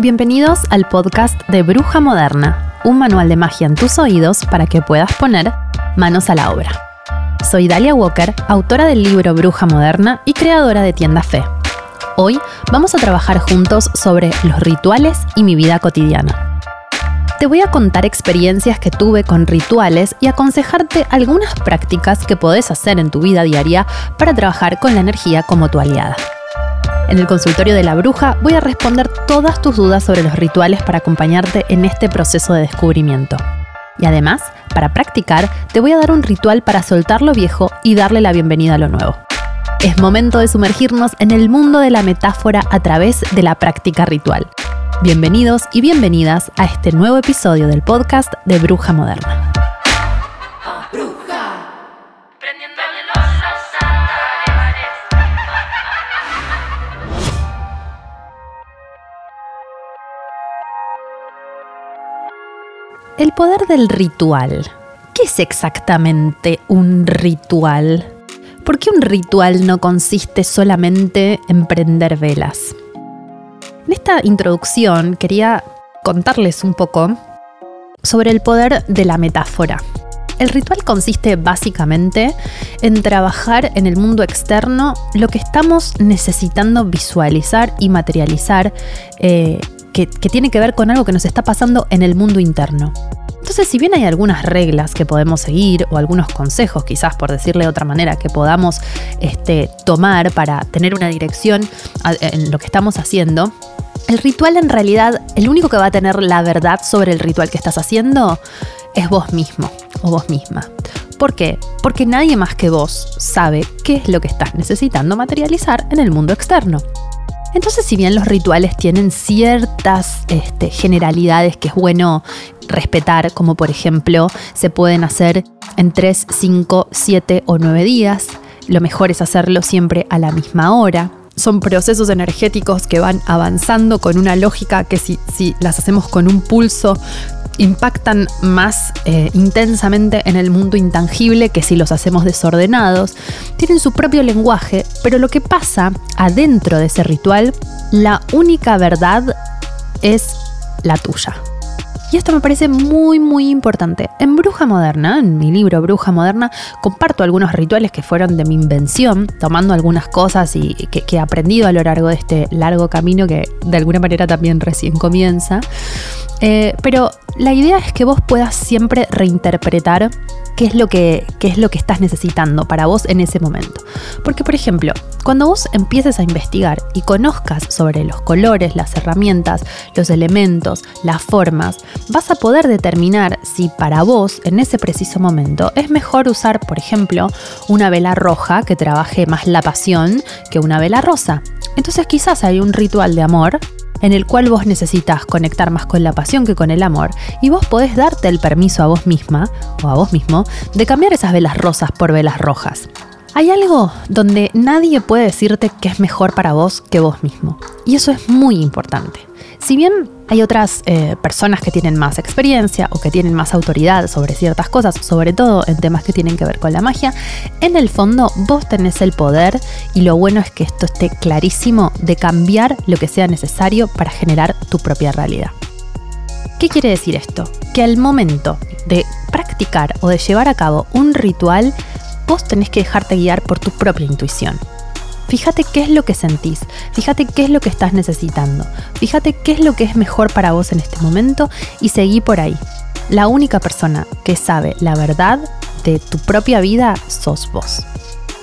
Bienvenidos al podcast de Bruja Moderna, un manual de magia en tus oídos para que puedas poner manos a la obra. Soy Dalia Walker, autora del libro Bruja Moderna y creadora de Tienda Fe. Hoy vamos a trabajar juntos sobre los rituales y mi vida cotidiana. Te voy a contar experiencias que tuve con rituales y aconsejarte algunas prácticas que podés hacer en tu vida diaria para trabajar con la energía como tu aliada. En el consultorio de la bruja voy a responder todas tus dudas sobre los rituales para acompañarte en este proceso de descubrimiento. Y además, para practicar, te voy a dar un ritual para soltar lo viejo y darle la bienvenida a lo nuevo. Es momento de sumergirnos en el mundo de la metáfora a través de la práctica ritual. Bienvenidos y bienvenidas a este nuevo episodio del podcast de Bruja Moderna. El poder del ritual. ¿Qué es exactamente un ritual? ¿Por qué un ritual no consiste solamente en prender velas? En esta introducción quería contarles un poco sobre el poder de la metáfora. El ritual consiste básicamente en trabajar en el mundo externo lo que estamos necesitando visualizar y materializar eh, que, tiene que ver con algo que nos está pasando en el mundo interno. Entonces, si bien hay algunas reglas que podemos seguir o algunos consejos, quizás por decirle de otra manera, que podamos este, tomar para tener una dirección en lo que estamos haciendo, el ritual en realidad, el único que va a tener la verdad sobre el ritual que estás haciendo es vos mismo o vos misma. ¿Por qué? Porque nadie más que vos sabe qué es lo que estás necesitando materializar en el mundo externo. Entonces, si bien los rituales tienen ciertas este, generalidades que es bueno respetar, como por ejemplo se pueden hacer en 3, 5, 7 o 9 días, lo mejor es hacerlo siempre a la misma hora. Son procesos energéticos que van avanzando con una lógica que si, si las hacemos con un pulso impactan más eh, intensamente en el mundo intangible que si los hacemos desordenados. Tienen su propio lenguaje, pero lo que pasa adentro de ese ritual, la única verdad es la tuya. Y esto me parece muy, muy importante. En Bruja Moderna, en mi libro Bruja Moderna, comparto algunos rituales que fueron de mi invención, tomando algunas cosas y que, he aprendido a lo largo de este largo camino que de alguna manera también recién comienza. Eh, pero la idea es que vos puedas siempre reinterpretar qué es, lo que, qué es lo que estás necesitando para vos en ese momento. Porque, por ejemplo, cuando vos empieces a investigar y conozcas sobre los colores, las herramientas, los elementos, las formas, vas a poder determinar si para vos en ese preciso momento es mejor usar, por ejemplo, una vela roja que trabaje más la pasión que una vela rosa. Entonces quizás hay un ritual de amor en el cual vos necesitas conectar más con la pasión que con el amor, y vos podés darte el permiso a vos misma o a vos mismo de cambiar esas velas rosas por velas rojas. Hay algo donde nadie puede decirte que es mejor para vos que vos mismo, y eso es muy importante. Si bien hay otras eh, personas que tienen más experiencia o que tienen más autoridad sobre ciertas cosas, sobre todo en temas que tienen que ver con la magia, en el fondo vos tenés el poder y lo bueno es que esto esté clarísimo de cambiar lo que sea necesario para generar tu propia realidad. ¿Qué quiere decir esto? Que al momento de practicar o de llevar a cabo un ritual, vos tenés que dejarte guiar por tu propia intuición. Fíjate qué es lo que sentís, fíjate qué es lo que estás necesitando, fíjate qué es lo que es mejor para vos en este momento y seguí por ahí. La única persona que sabe la verdad de tu propia vida sos vos.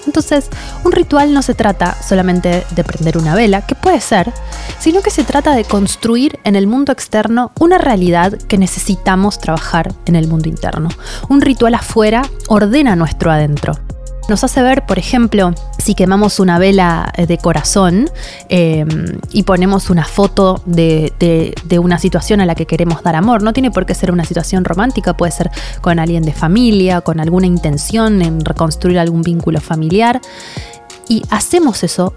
Entonces, un ritual no se trata solamente de prender una vela, que puede ser, sino que se trata de construir en el mundo externo una realidad que necesitamos trabajar en el mundo interno. Un ritual afuera ordena nuestro adentro. Nos hace ver, por ejemplo, si quemamos una vela de corazón em, y ponemos una foto de, de, una situación a la que queremos dar amor, no tiene por qué ser una situación romántica, puede ser con alguien de familia, con alguna intención en reconstruir algún vínculo familiar. Y hacemos eso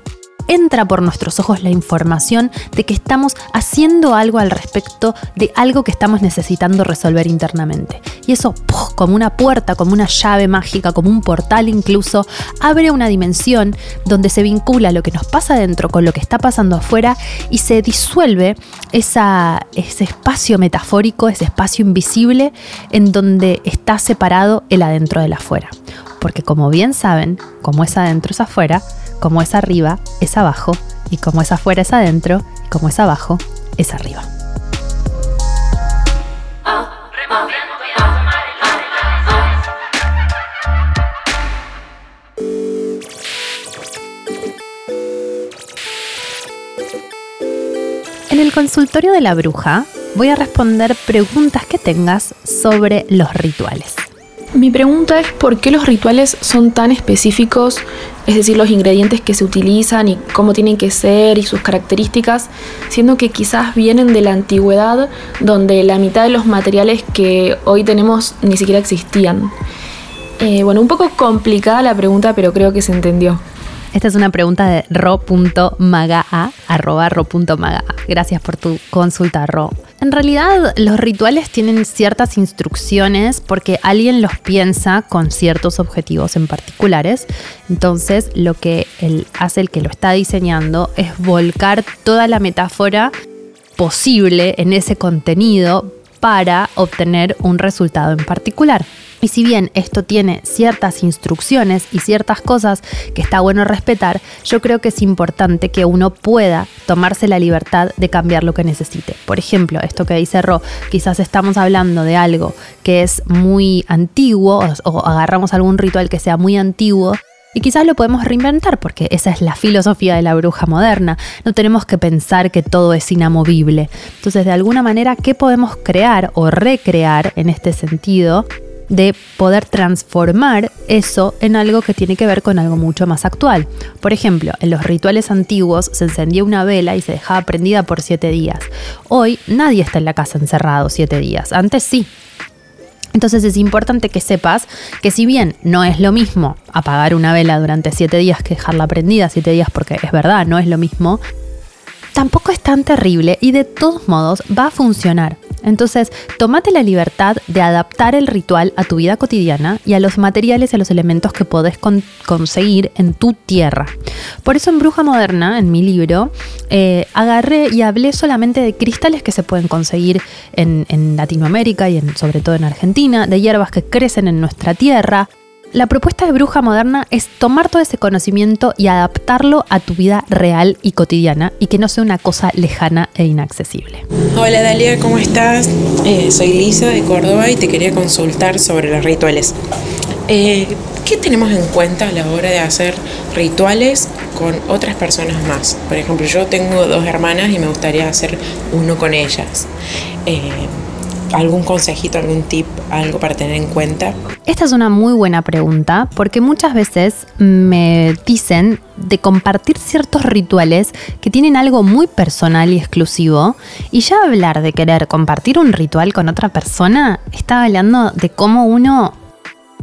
entra por nuestros ojos la información de que estamos haciendo algo al respecto de algo que estamos necesitando resolver internamente. Y eso, como una puerta, como una llave mágica, como un portal incluso, abre una dimensión donde se vincula lo que nos pasa dentro con lo que está pasando afuera y se disuelve esa, ese espacio metafórico, ese espacio invisible en donde está separado el adentro del afuera. Porque como bien saben, como es adentro es afuera, como es arriba es abajo y como es afuera es adentro y como es abajo es arriba. En el consultorio de la bruja voy a responder preguntas que tengas sobre los rituales. Mi pregunta es por qué los rituales son tan específicos, es decir, los ingredientes que se utilizan y cómo tienen que ser y sus características, siendo que quizás vienen de la antigüedad donde la mitad de los materiales que hoy tenemos ni siquiera existían. Eh, bueno, un poco complicada la pregunta, pero creo que se entendió. Esta es una pregunta de ro.magaa, arroba ro.magaa. Gracias por tu consulta, Ro. En realidad, los rituales tienen ciertas instrucciones porque alguien los piensa con ciertos objetivos en particulares. Entonces, lo que hace el que lo está diseñando es volcar toda la metáfora posible en ese contenido para obtener un resultado en particular. Y si bien esto tiene ciertas instrucciones y ciertas cosas que está bueno respetar, yo creo que es importante que uno pueda tomarse la libertad de cambiar lo que necesite. Por ejemplo, esto que dice Ro, quizás estamos hablando de algo que es muy antiguo o, agarramos algún ritual que sea muy antiguo y quizás lo podemos reinventar porque esa es la filosofía de la bruja moderna. No tenemos que pensar que todo es inamovible. Entonces, de alguna manera, ¿qué podemos crear o recrear en este sentido de poder transformar eso en algo que tiene que ver con algo mucho más actual. Por ejemplo, en los rituales antiguos se encendía una vela y se dejaba prendida por siete días. Hoy nadie está en la casa encerrado siete días. Antes sí. Entonces es importante que sepas que si bien no es lo mismo apagar una vela durante siete días que dejarla prendida siete días, porque es verdad, no es lo mismo, tampoco es tan terrible y de todos modos va a funcionar. Entonces, tómate la libertad de adaptar el ritual a tu vida cotidiana y a los materiales y a los elementos que podés conseguir en tu tierra. Por eso en Bruja Moderna, en mi libro, eh, agarré y hablé solamente de cristales que se pueden conseguir en, en Latinoamérica y en, sobre todo en Argentina, de hierbas que crecen en nuestra tierra, la propuesta de bruja moderna es tomar todo ese conocimiento y adaptarlo a tu vida real y cotidiana y que no sea una cosa lejana e inaccesible. Hola Dalia, ¿cómo estás? Eh, soy Lisa de Córdoba y te quería consultar sobre los rituales. Eh, ¿Qué tenemos en cuenta a la hora de hacer rituales con otras personas más? Por ejemplo, yo tengo dos hermanas y me gustaría hacer uno con ellas. Eh, ¿Algún consejito, algún tip, algo para tener en cuenta? Esta es una muy buena pregunta porque muchas veces me dicen de compartir ciertos rituales que tienen algo muy personal y exclusivo y ya hablar de querer compartir un ritual con otra persona está hablando de cómo uno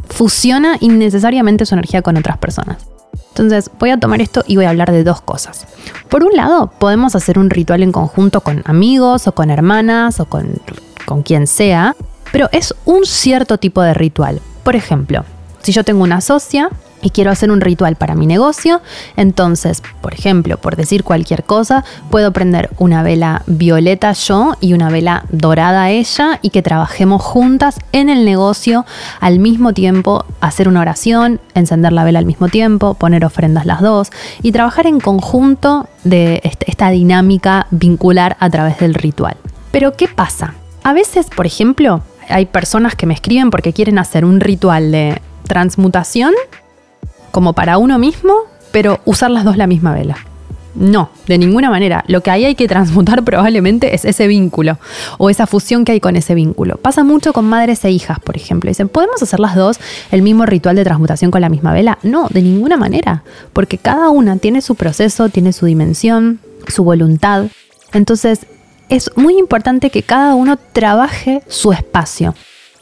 fusiona innecesariamente su energía con otras personas. Entonces voy a tomar esto y voy a hablar de dos cosas. Por un lado, podemos hacer un ritual en conjunto con amigos o con hermanas o con con quien sea, pero es un cierto tipo de ritual. Por ejemplo, si yo tengo una socia y quiero hacer un ritual para mi negocio, entonces, por ejemplo, por decir cualquier cosa, puedo prender una vela violeta yo y una vela dorada ella y que trabajemos juntas en el negocio al mismo tiempo, hacer una oración, encender la vela al mismo tiempo, poner ofrendas las dos y trabajar en conjunto de esta dinámica vincular a través del ritual. Pero ¿qué pasa? A veces, por ejemplo, hay personas que me escriben porque quieren hacer un ritual de transmutación como para uno mismo, pero usar las dos la misma vela. No, de ninguna manera. Lo que ahí hay que transmutar probablemente es ese vínculo o esa fusión que hay con ese vínculo. Pasa mucho con madres e hijas, por ejemplo. Dicen, ¿podemos hacer las dos el mismo ritual de transmutación con la misma vela? No, de ninguna manera, porque cada una tiene su proceso, tiene su dimensión, su voluntad. Entonces, es muy importante que cada uno trabaje su espacio.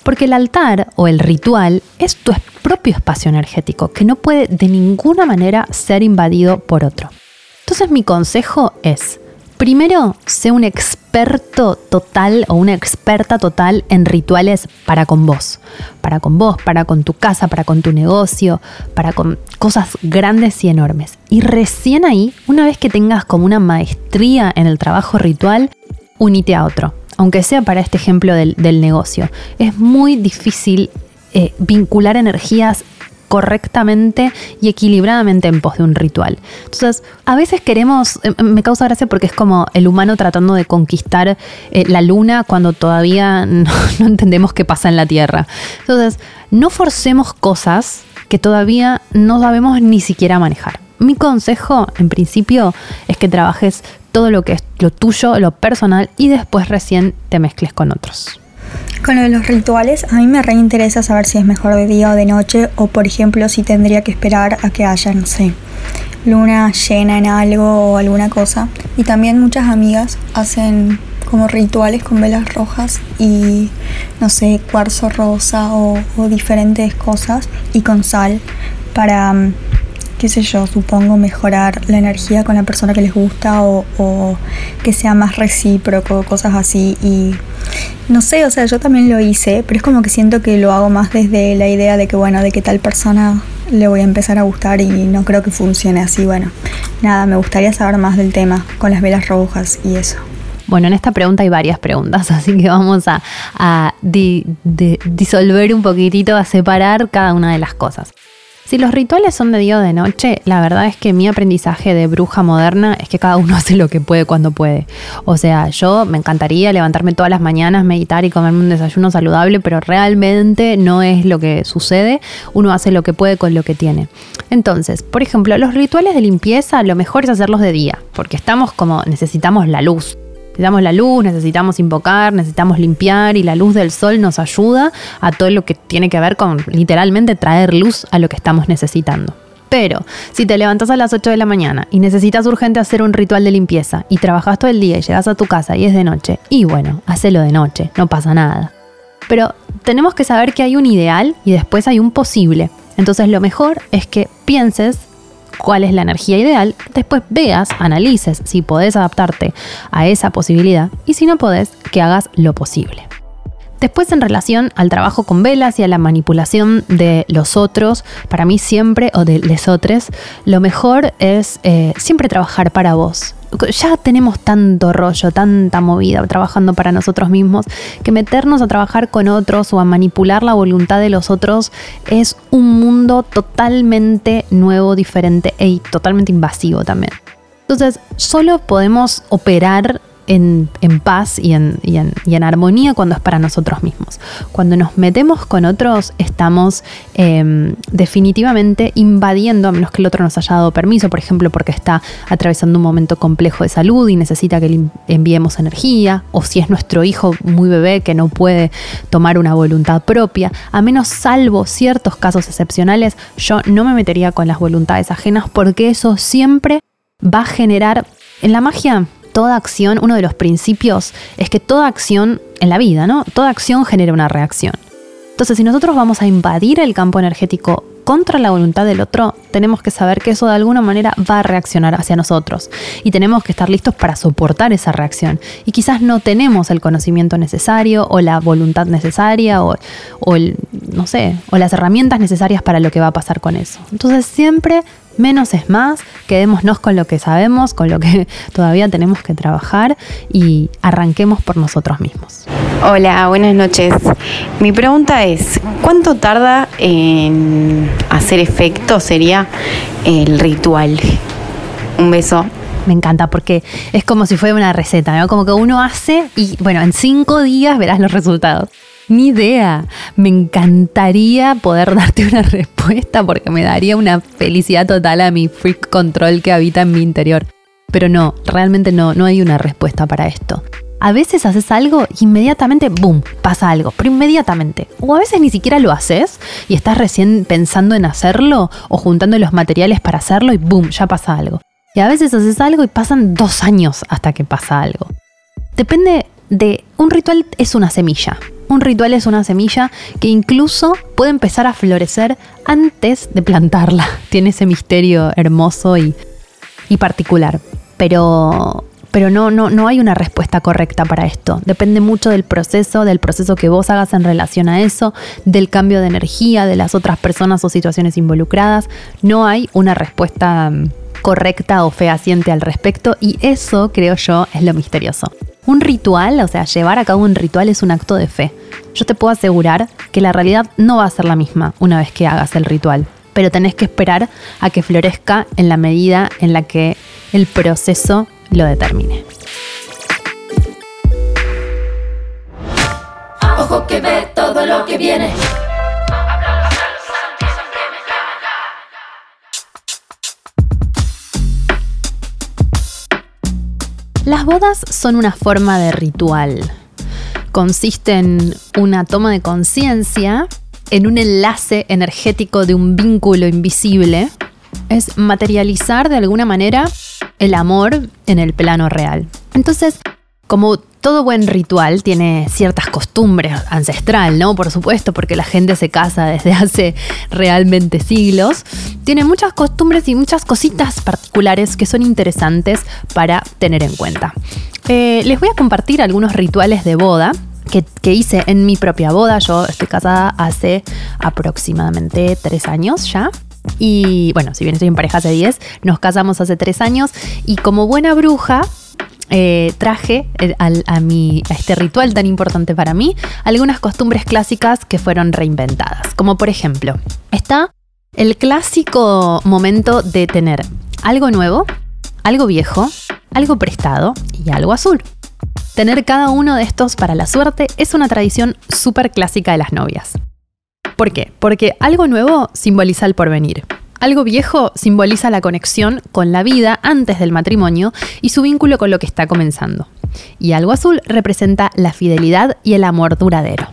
Porque el altar o el ritual es tu propio espacio energético que no puede de ninguna manera ser invadido por otro. Entonces mi consejo es, primero, sé un experto total o una experta total en rituales para con vos. Para con vos, para con tu casa, para con tu negocio, para con cosas grandes y enormes. Y recién ahí, una vez que tengas como una maestría en el trabajo ritual, unite a otro. Aunque sea para este ejemplo del, negocio. Es muy difícil eh, vincular energías correctamente y equilibradamente en pos de un ritual. Entonces, a veces queremos, eh, me causa gracia porque es como el humano tratando de conquistar eh, la luna cuando todavía no, entendemos qué pasa en la Tierra. Entonces, no forcemos cosas que todavía no sabemos ni siquiera manejar. Mi consejo, en principio, es que trabajes todo lo que es lo tuyo, lo personal, y después recién te mezcles con otros. Con lo de los rituales, a mí me reinteresa saber si es mejor de día o de noche, o por ejemplo, si tendría que esperar a que haya, no sé, luna llena en algo o alguna cosa. Y también muchas amigas hacen como rituales con velas rojas y, no sé, cuarzo rosa o, o diferentes cosas y con sal para mm, qué sé yo, supongo mejorar la energía con la persona que les gusta o, que sea más recíproco, cosas así. Y no sé, o sea, yo también lo hice, pero es como que siento que lo hago más desde la idea de que, bueno, de que tal persona le voy a empezar a gustar y no creo que funcione así. Bueno, nada, me gustaría saber más del tema con las velas rojas y eso. Bueno, en esta pregunta hay varias preguntas, así que vamos a, disolver un poquitito, a separar cada una de las cosas. Si los rituales son de día o de noche, la verdad es que mi aprendizaje de bruja moderna es que cada uno hace lo que puede cuando puede. O sea, yo me encantaría levantarme todas las mañanas, meditar y comerme un desayuno saludable, pero realmente no es lo que sucede. Uno hace lo que puede con lo que tiene. Entonces, por ejemplo, los rituales de limpieza, lo mejor es hacerlos de día, porque estamos como necesitamos la luz. Necesitamos la luz, necesitamos invocar, necesitamos limpiar y la luz del sol nos ayuda a todo lo que tiene que ver con literalmente traer luz a lo que estamos necesitando. Pero si te levantas a las 8 de la mañana y necesitas urgente hacer un ritual de limpieza y trabajas todo el día y llegas a tu casa y es de noche, y bueno, hacelo de noche, no pasa nada. Pero tenemos que saber que hay un ideal y después hay un posible. Entonces lo mejor es que pienses cuál es la energía ideal, después veas, analices si podés adaptarte a esa posibilidad y si no podés, que hagas lo posible. Después en relación al trabajo con velas y a la manipulación de los otros, para mí siempre, o de les otros, lo mejor es eh, siempre trabajar para vos ya tenemos tanto rollo, tanta movida trabajando para nosotros mismos, que meternos a trabajar con otros o a manipular la voluntad de los otros es un mundo totalmente nuevo, diferente y totalmente invasivo también. Entonces, solo podemos operar en, paz y en, y, en, armonía cuando es para nosotros mismos. Cuando nos metemos con otros, estamos em, definitivamente invadiendo, a menos que el otro nos haya dado permiso, por ejemplo, porque está atravesando un momento complejo de salud y necesita que le enviemos energía, o si es nuestro hijo muy bebé que no puede tomar una voluntad propia, a menos salvo ciertos casos excepcionales, yo no me metería con las voluntades ajenas porque eso siempre va a generar en la magia toda acción, uno de los principios es que toda acción en la vida, ¿no? Toda acción genera una reacción. Entonces, si nosotros vamos a invadir el campo energético contra la voluntad del otro, tenemos que saber que eso de alguna manera va a reaccionar hacia nosotros y tenemos que estar listos para soportar esa reacción. Y quizás no tenemos el conocimiento necesario o la voluntad necesaria o, no sé, o las herramientas necesarias para lo que va a pasar con eso. Entonces siempre menos es más, quedémonos con lo que sabemos, con lo que todavía tenemos que trabajar y arranquemos por nosotros mismos. Hola, buenas noches. Mi pregunta es, ¿cuánto tarda en hacer efecto sería el ritual? Un beso. Me encanta porque es como si fuera una receta, ¿no? Como que uno hace y bueno, en cinco días verás los resultados. Ni idea. Me encantaría poder darte una respuesta porque me daría una felicidad total a mi freak control que habita en mi interior. Pero no, realmente no, no hay una respuesta para esto. A veces haces algo y inmediatamente, ¡boom!, pasa algo, pero inmediatamente. O a veces ni siquiera lo haces y estás recién pensando en hacerlo o juntando los materiales para hacerlo y ¡boom!, ya pasa algo. Y a veces haces algo y pasan dos años hasta que pasa algo. Depende de... Un ritual es una semilla. Un ritual es una semilla que incluso puede empezar a florecer antes de plantarla. Tiene ese misterio hermoso y, y particular. Pero pero no, no, no hay una respuesta correcta para esto. Depende mucho del proceso, del proceso que vos hagas en relación a eso, del cambio de energía, de las otras personas o situaciones involucradas. No hay una respuesta mm, correcta o fehaciente al respecto y eso, creo yo, es lo misterioso. Un ritual, o sea, llevar a cabo un ritual es un acto de fe. Yo te puedo asegurar que la realidad no va a ser la misma una vez que hagas el ritual, pero tenés que esperar a que florezca en la medida en la que el proceso lo determine. Ojo que ve todo lo que viene. Las bodas son una forma de ritual. Consiste en una toma de conciencia, en un enlace energético de un vínculo invisible. Es materializar de alguna manera el amor en el plano real. Entonces, como todo buen ritual tiene ciertas costumbres ancestral, ¿no? Por supuesto, porque la gente se casa desde hace realmente siglos. Tiene muchas costumbres y muchas cositas particulares que son interesantes para tener en cuenta. Eh, les voy a compartir algunos rituales de boda que, que, hice en mi propia boda. Yo estoy casada hace aproximadamente tres años ya. Y bueno, si bien estoy en pareja hace 10, nos casamos hace 3 años y como buena bruja eh, traje eh, a, a este ritual tan importante para mí algunas costumbres clásicas que fueron reinventadas. Como por ejemplo, está el clásico momento de tener algo nuevo, algo viejo, algo prestado y algo azul. Tener cada uno de estos para la suerte es una tradición súper clásica de las novias. ¿Por qué? Porque algo nuevo simboliza el porvenir. Algo viejo simboliza la conexión con la vida antes del matrimonio y su vínculo con lo que está comenzando. Y algo azul representa la fidelidad y el amor duradero.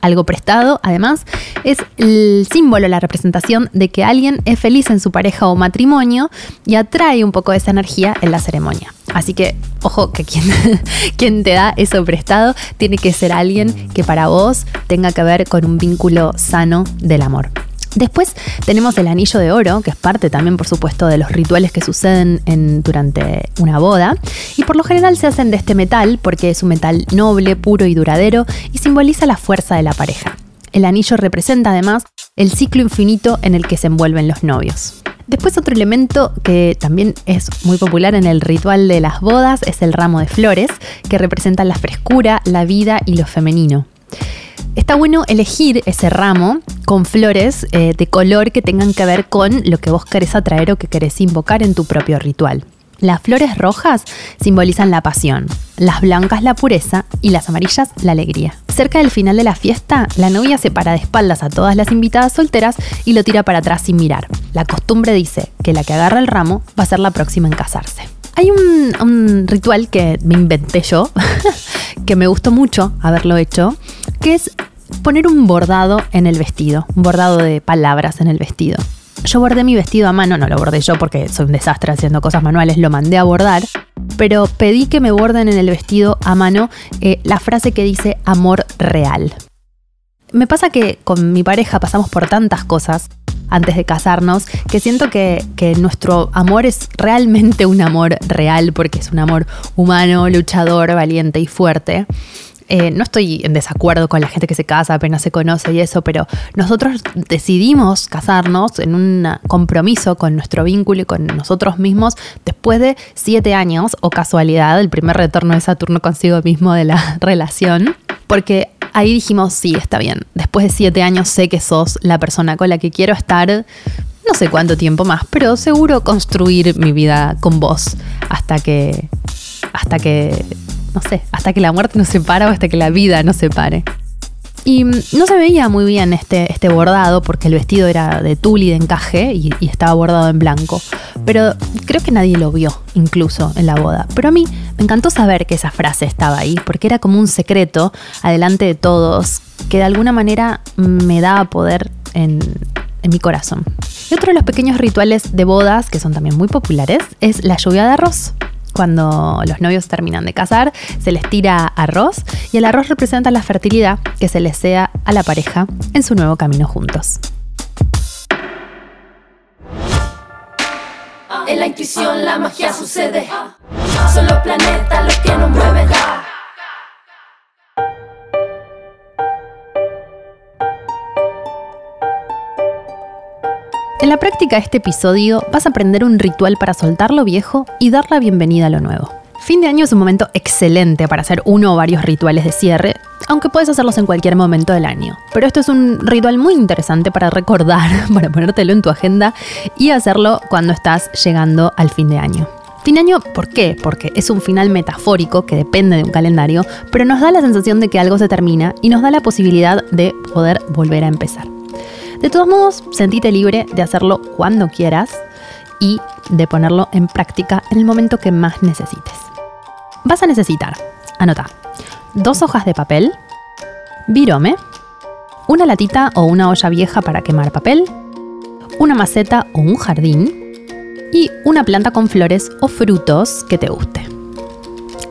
Algo prestado, además, es el símbolo, la representación de que alguien es feliz en su pareja o matrimonio y atrae un poco de esa energía en la ceremonia. Así que, ojo, que quien, quien te da eso prestado tiene que ser alguien que para vos tenga que ver con un vínculo sano del amor. Después tenemos el anillo de oro, que es parte también, por supuesto, de los rituales que suceden durante una boda. Y por lo general se hacen de este metal porque es un metal noble, puro y duradero y simboliza la fuerza de la pareja. El anillo representa además el ciclo infinito en el que se envuelven los novios. Después otro elemento que también es muy popular en el ritual de las bodas es el ramo de flores, que representa la frescura, la vida y lo femenino. Está bueno elegir ese ramo con flores eh, de color que tengan que ver con lo que vos querés atraer o que querés invocar en tu propio ritual. Las flores rojas simbolizan la pasión, las blancas la pureza y las amarillas la alegría. Cerca del final de la fiesta, la novia se para de espaldas a todas las invitadas solteras y lo tira para atrás sin mirar. La costumbre dice que la que agarra el ramo va a ser la próxima en casarse. Hay un, un ritual que me inventé yo, que me gustó mucho haberlo hecho, que es poner un bordado en el vestido, un bordado de palabras en el vestido. Yo bordé mi vestido a mano, no lo bordé yo porque soy un desastre haciendo cosas manuales, lo mandé a bordar, pero pedí que me borden en el vestido a mano eh, la frase que dice amor real. Me pasa que con mi pareja pasamos por tantas cosas antes de casarnos que siento que, que nuestro amor es realmente un amor real porque es un amor humano, luchador, valiente y fuerte. Eh, no estoy en desacuerdo con la gente que se casa, apenas se conoce y eso, pero nosotros decidimos casarnos en un compromiso con nuestro vínculo y con nosotros mismos después de siete años, o casualidad, el primer retorno de Saturno consigo mismo de la relación, porque ahí dijimos, sí, está bien, después de siete años sé que sos la persona con la que quiero estar no sé cuánto tiempo más, pero seguro construir mi vida con vos hasta que hasta que no sé, hasta que la muerte nos separa o hasta que la vida nos separe. Y mm, no se veía muy bien este, este bordado porque el vestido era de tul y de encaje y, estaba bordado en blanco. Pero creo que nadie lo vio, incluso en la boda. Pero a mí me encantó saber que esa frase estaba ahí, porque era como un secreto adelante de todos, que de alguna manera me daba poder en, en mi corazón. Y otro de los pequeños rituales de bodas, que son también muy populares, es la lluvia de arroz. Cuando los novios terminan de casar, se les tira arroz y el arroz representa la fertilidad que se les sea a la pareja en su nuevo camino juntos. En la intuición la magia sucede. Son los planetas los que nos mueven. En la práctica de este episodio vas a aprender un ritual para soltar lo viejo y dar la bienvenida a lo nuevo. Fin de año es un momento excelente para hacer uno o varios rituales de cierre, aunque puedes hacerlos en cualquier momento del año. Pero esto es un ritual muy interesante para recordar, para ponértelo en tu agenda y hacerlo cuando estás llegando al fin de año. Fin de año, ¿por qué? Porque es un final metafórico que depende de un calendario, pero nos da la sensación de que algo se termina y nos da la posibilidad de poder volver a empezar. De todos modos, sentite libre de hacerlo cuando quieras y de ponerlo en práctica en el momento que más necesites. Vas a necesitar, anota, dos hojas de papel, virome, una latita o una olla vieja para quemar papel, una maceta o un jardín y una planta con flores o frutos que te guste.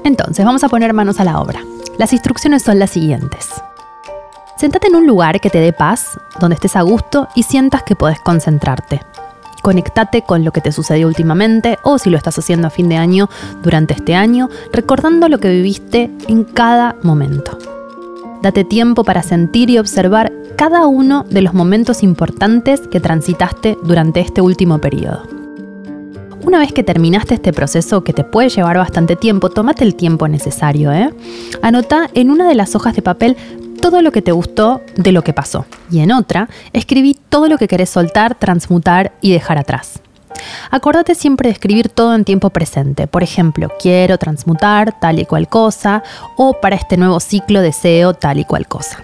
Entonces, vamos a poner manos a la obra. Las instrucciones son las siguientes. Sentate en un lugar que te dé paz, donde estés a gusto y sientas que podés concentrarte. Conectate con lo que te sucedió últimamente o si lo estás haciendo a fin de año durante este año, recordando lo que viviste en cada momento. Date tiempo para sentir y observar cada uno de los momentos importantes que transitaste durante este último periodo. Una vez que terminaste este proceso que te puede llevar bastante tiempo, tómate el tiempo necesario. ¿eh? Anota en una de las hojas de papel todo lo que te gustó de lo que pasó. Y en otra, escribí todo lo que querés soltar, transmutar y dejar atrás. Acordate siempre de escribir todo en tiempo presente. Por ejemplo, quiero transmutar tal y cual cosa o para este nuevo ciclo deseo tal y cual cosa.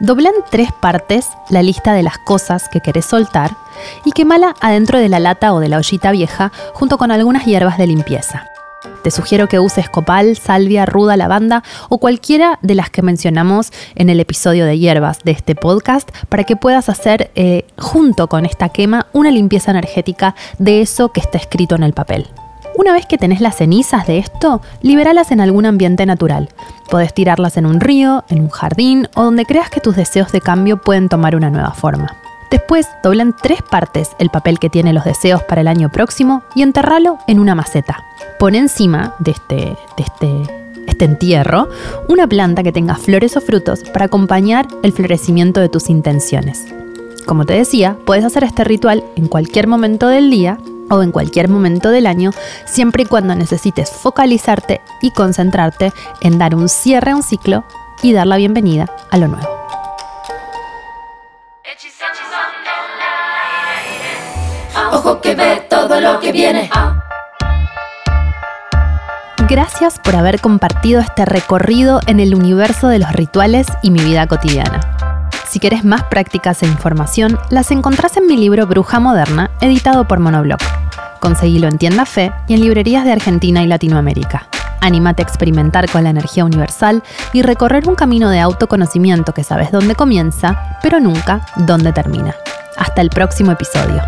Dobla en tres partes la lista de las cosas que querés soltar y quemala adentro de la lata o de la ollita vieja junto con algunas hierbas de limpieza. Te sugiero que uses copal, salvia, ruda, lavanda o cualquiera de las que mencionamos en el episodio de hierbas de este podcast para que puedas hacer eh, junto con esta quema una limpieza energética de eso que está escrito en el papel. Una vez que tenés las cenizas de esto, liberalas en algún ambiente natural. Podés tirarlas en un río, en un jardín o donde creas que tus deseos de cambio pueden tomar una nueva forma. Después dobla en tres partes el papel que tiene los deseos para el año próximo y enterralo en una maceta. Pon encima de este, este, este entierro una planta que tenga flores o frutos para acompañar el florecimiento de tus intenciones. Como te decía, puedes hacer este ritual en cualquier momento del día o en cualquier momento del año, siempre y cuando necesites focalizarte y concentrarte en dar un cierre a un ciclo y dar la bienvenida a lo nuevo. Que ve todo lo que viene. Gracias por haber compartido este recorrido en el universo de los rituales y mi vida cotidiana. Si quieres más prácticas e información, las encontrás en mi libro Bruja Moderna, editado por Monoblock. Conseguilo en Tienda Fe y en librerías de Argentina y Latinoamérica. Anímate a experimentar con la energía universal y recorrer un camino de autoconocimiento que sabes dónde comienza, pero nunca dónde termina. Hasta el próximo episodio.